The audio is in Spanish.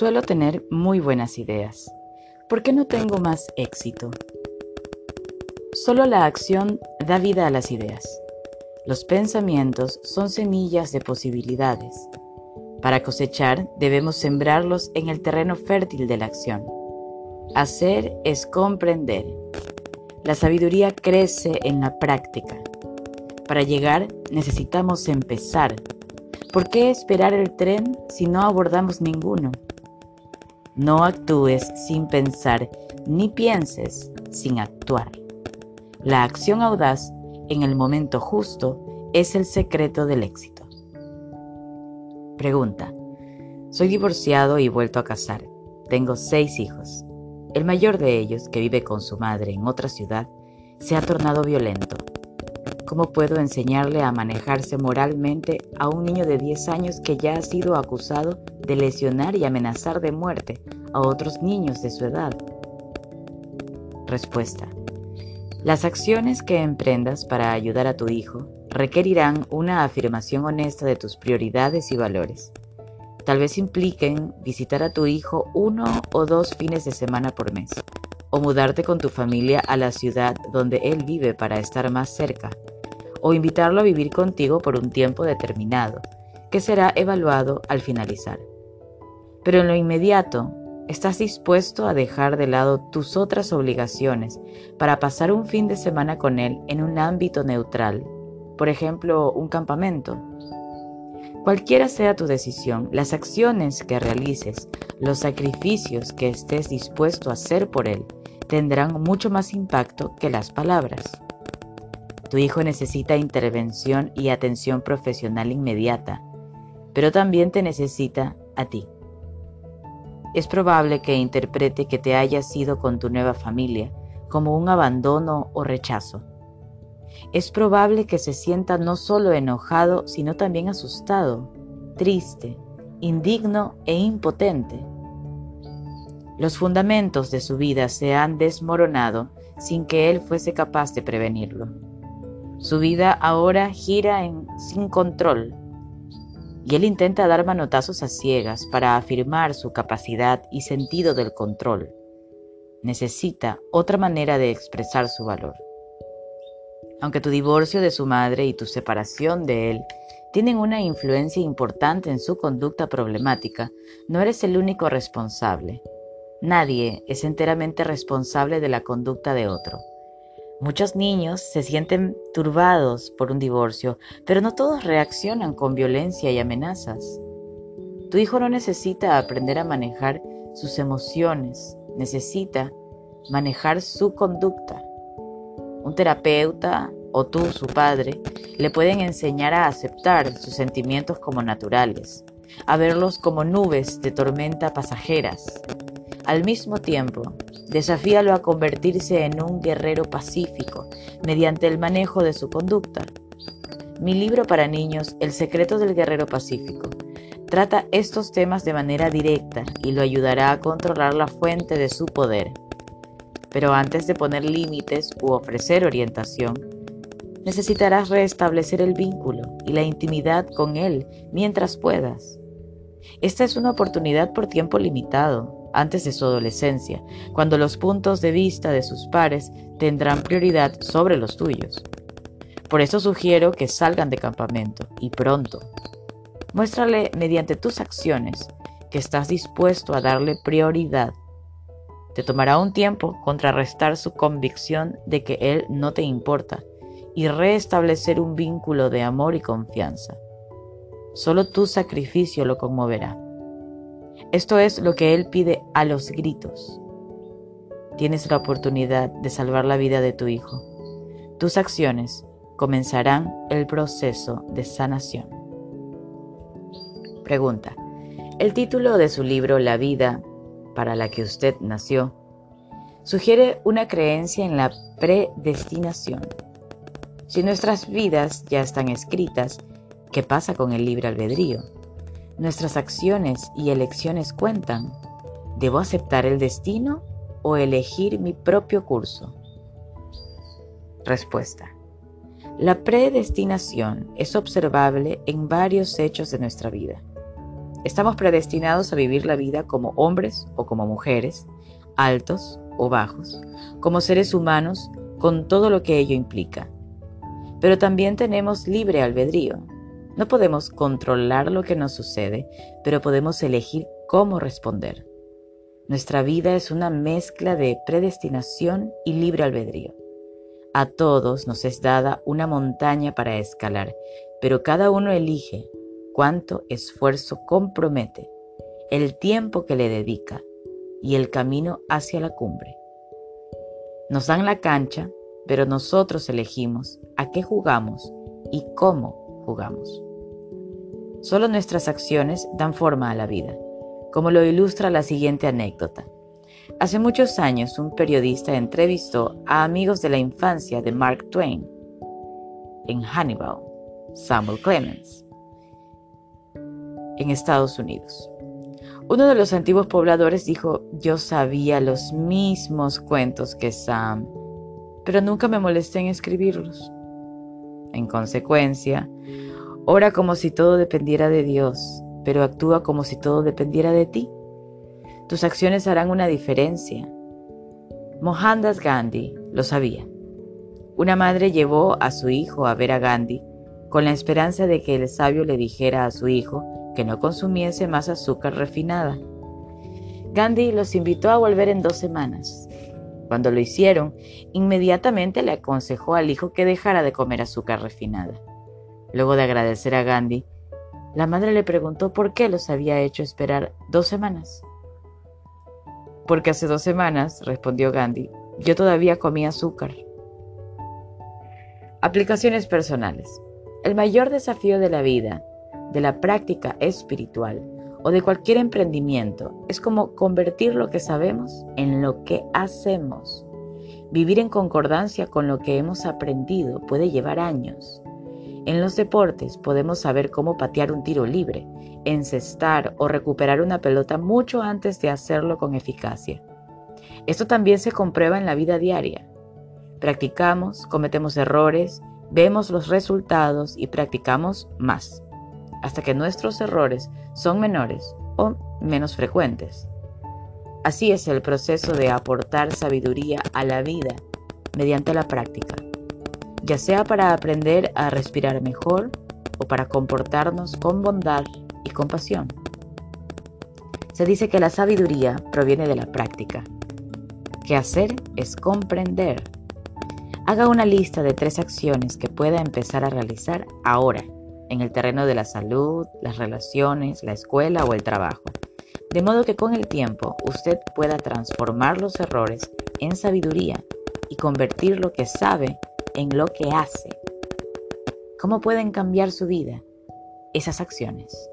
Suelo tener muy buenas ideas. ¿Por qué no tengo más éxito? Solo la acción da vida a las ideas. Los pensamientos son semillas de posibilidades. Para cosechar debemos sembrarlos en el terreno fértil de la acción. Hacer es comprender. La sabiduría crece en la práctica. Para llegar necesitamos empezar. ¿Por qué esperar el tren si no abordamos ninguno? No actúes sin pensar, ni pienses sin actuar. La acción audaz en el momento justo es el secreto del éxito. Pregunta. Soy divorciado y vuelto a casar. Tengo seis hijos. El mayor de ellos, que vive con su madre en otra ciudad, se ha tornado violento. ¿Cómo puedo enseñarle a manejarse moralmente a un niño de 10 años que ya ha sido acusado de lesionar y amenazar de muerte a otros niños de su edad? Respuesta. Las acciones que emprendas para ayudar a tu hijo requerirán una afirmación honesta de tus prioridades y valores. Tal vez impliquen visitar a tu hijo uno o dos fines de semana por mes, o mudarte con tu familia a la ciudad donde él vive para estar más cerca, o invitarlo a vivir contigo por un tiempo determinado, que será evaluado al finalizar. Pero en lo inmediato, ¿estás dispuesto a dejar de lado tus otras obligaciones para pasar un fin de semana con él en un ámbito neutral, por ejemplo, un campamento? Cualquiera sea tu decisión, las acciones que realices, los sacrificios que estés dispuesto a hacer por él, tendrán mucho más impacto que las palabras. Tu hijo necesita intervención y atención profesional inmediata, pero también te necesita a ti. Es probable que interprete que te hayas ido con tu nueva familia como un abandono o rechazo es probable que se sienta no solo enojado, sino también asustado, triste, indigno e impotente. Los fundamentos de su vida se han desmoronado sin que él fuese capaz de prevenirlo. Su vida ahora gira en, sin control y él intenta dar manotazos a ciegas para afirmar su capacidad y sentido del control. Necesita otra manera de expresar su valor. Aunque tu divorcio de su madre y tu separación de él tienen una influencia importante en su conducta problemática, no eres el único responsable. Nadie es enteramente responsable de la conducta de otro. Muchos niños se sienten turbados por un divorcio, pero no todos reaccionan con violencia y amenazas. Tu hijo no necesita aprender a manejar sus emociones, necesita manejar su conducta. Un terapeuta o tú, su padre, le pueden enseñar a aceptar sus sentimientos como naturales, a verlos como nubes de tormenta pasajeras. Al mismo tiempo, desafíalo a convertirse en un guerrero pacífico mediante el manejo de su conducta. Mi libro para niños, El secreto del guerrero pacífico, trata estos temas de manera directa y lo ayudará a controlar la fuente de su poder. Pero antes de poner límites u ofrecer orientación, necesitarás restablecer el vínculo y la intimidad con Él mientras puedas. Esta es una oportunidad por tiempo limitado, antes de su adolescencia, cuando los puntos de vista de sus pares tendrán prioridad sobre los tuyos. Por eso sugiero que salgan de campamento y pronto. Muéstrale mediante tus acciones que estás dispuesto a darle prioridad te tomará un tiempo contrarrestar su convicción de que Él no te importa y restablecer un vínculo de amor y confianza. Solo tu sacrificio lo conmoverá. Esto es lo que Él pide a los gritos. Tienes la oportunidad de salvar la vida de tu hijo. Tus acciones comenzarán el proceso de sanación. Pregunta. El título de su libro La vida para la que usted nació, sugiere una creencia en la predestinación. Si nuestras vidas ya están escritas, ¿qué pasa con el libre albedrío? Nuestras acciones y elecciones cuentan. ¿Debo aceptar el destino o elegir mi propio curso? Respuesta. La predestinación es observable en varios hechos de nuestra vida. Estamos predestinados a vivir la vida como hombres o como mujeres, altos o bajos, como seres humanos, con todo lo que ello implica. Pero también tenemos libre albedrío. No podemos controlar lo que nos sucede, pero podemos elegir cómo responder. Nuestra vida es una mezcla de predestinación y libre albedrío. A todos nos es dada una montaña para escalar, pero cada uno elige cuánto esfuerzo compromete, el tiempo que le dedica y el camino hacia la cumbre. Nos dan la cancha, pero nosotros elegimos a qué jugamos y cómo jugamos. Solo nuestras acciones dan forma a la vida, como lo ilustra la siguiente anécdota. Hace muchos años un periodista entrevistó a amigos de la infancia de Mark Twain en Hannibal, Samuel Clemens, en Estados Unidos. Uno de los antiguos pobladores dijo, yo sabía los mismos cuentos que Sam, pero nunca me molesté en escribirlos. En consecuencia, ora como si todo dependiera de Dios, pero actúa como si todo dependiera de ti. Tus acciones harán una diferencia. Mohandas Gandhi lo sabía. Una madre llevó a su hijo a ver a Gandhi con la esperanza de que el sabio le dijera a su hijo que no consumiese más azúcar refinada. Gandhi los invitó a volver en dos semanas. Cuando lo hicieron, inmediatamente le aconsejó al hijo que dejara de comer azúcar refinada. Luego de agradecer a Gandhi, la madre le preguntó por qué los había hecho esperar dos semanas. Porque hace dos semanas, respondió Gandhi, yo todavía comía azúcar. Aplicaciones personales. El mayor desafío de la vida, de la práctica espiritual o de cualquier emprendimiento es como convertir lo que sabemos en lo que hacemos. Vivir en concordancia con lo que hemos aprendido puede llevar años. En los deportes podemos saber cómo patear un tiro libre, encestar o recuperar una pelota mucho antes de hacerlo con eficacia. Esto también se comprueba en la vida diaria. Practicamos, cometemos errores, vemos los resultados y practicamos más, hasta que nuestros errores son menores o menos frecuentes. Así es el proceso de aportar sabiduría a la vida mediante la práctica, ya sea para aprender a respirar mejor o para comportarnos con bondad y compasión. Se dice que la sabiduría proviene de la práctica, que hacer es comprender. Haga una lista de tres acciones que pueda empezar a realizar ahora en el terreno de la salud, las relaciones, la escuela o el trabajo. De modo que con el tiempo usted pueda transformar los errores en sabiduría y convertir lo que sabe en lo que hace. ¿Cómo pueden cambiar su vida esas acciones?